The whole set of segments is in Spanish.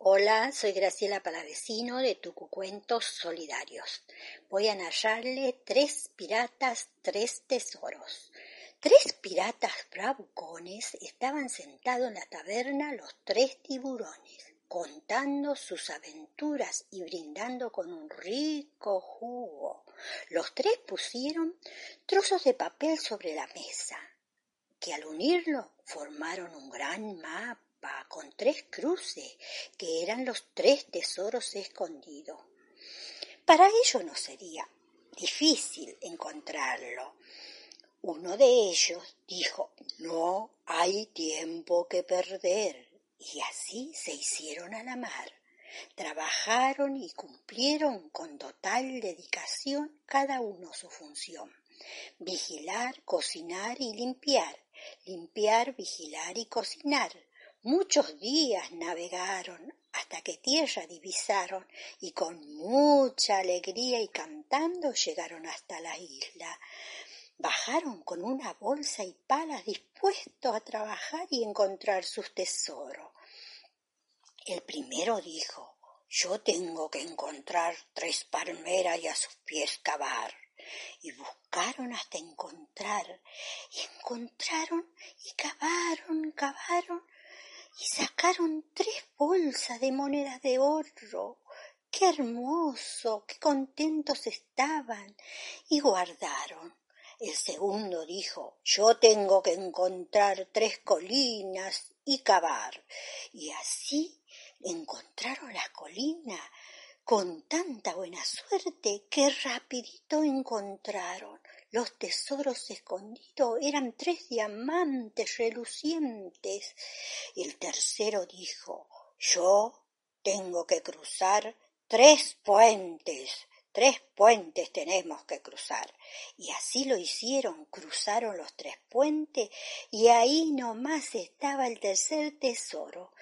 Hola, soy Graciela Palavecino de Tucucuentos Solidarios. Voy a narrarle tres piratas, tres tesoros. Tres piratas bravucones estaban sentados en la taberna los tres tiburones, contando sus aventuras y brindando con un rico jugo. Los tres pusieron trozos de papel sobre la mesa, que al unirlo formaron un gran mapa con tres cruces, que eran los tres tesoros escondidos. Para ello no sería difícil encontrarlo. Uno de ellos dijo, no hay tiempo que perder, y así se hicieron a la mar. Trabajaron y cumplieron con total dedicación cada uno su función. Vigilar, cocinar y limpiar. Limpiar, vigilar y cocinar. Muchos días navegaron hasta que tierra divisaron y con mucha alegría y cantando llegaron hasta la isla. Bajaron con una bolsa y palas dispuestos a trabajar y encontrar sus tesoros. El primero dijo, yo tengo que encontrar tres palmeras y a sus pies cavar. Y buscaron hasta encontrar, y encontraron, y cavaron, cavaron, y sacaron tres bolsas de monedas de oro. Qué hermoso, qué contentos estaban. Y guardaron. El segundo dijo, yo tengo que encontrar tres colinas y cavar. Y así encontraron las colinas con tanta buena suerte que rapidito encontraron los tesoros escondidos eran tres diamantes relucientes. El tercero dijo, yo tengo que cruzar tres puentes. Tres puentes tenemos que cruzar. Y así lo hicieron, cruzaron los tres puentes y ahí nomás estaba el tercer tesoro.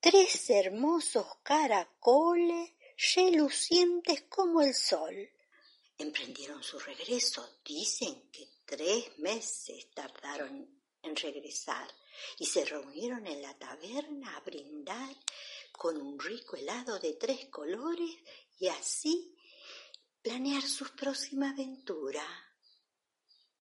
Tres hermosos caracoles relucientes como el sol emprendieron su regreso. Dicen que tres meses tardaron en regresar y se reunieron en la taberna a brindar con un rico helado de tres colores y así planear su próxima aventura.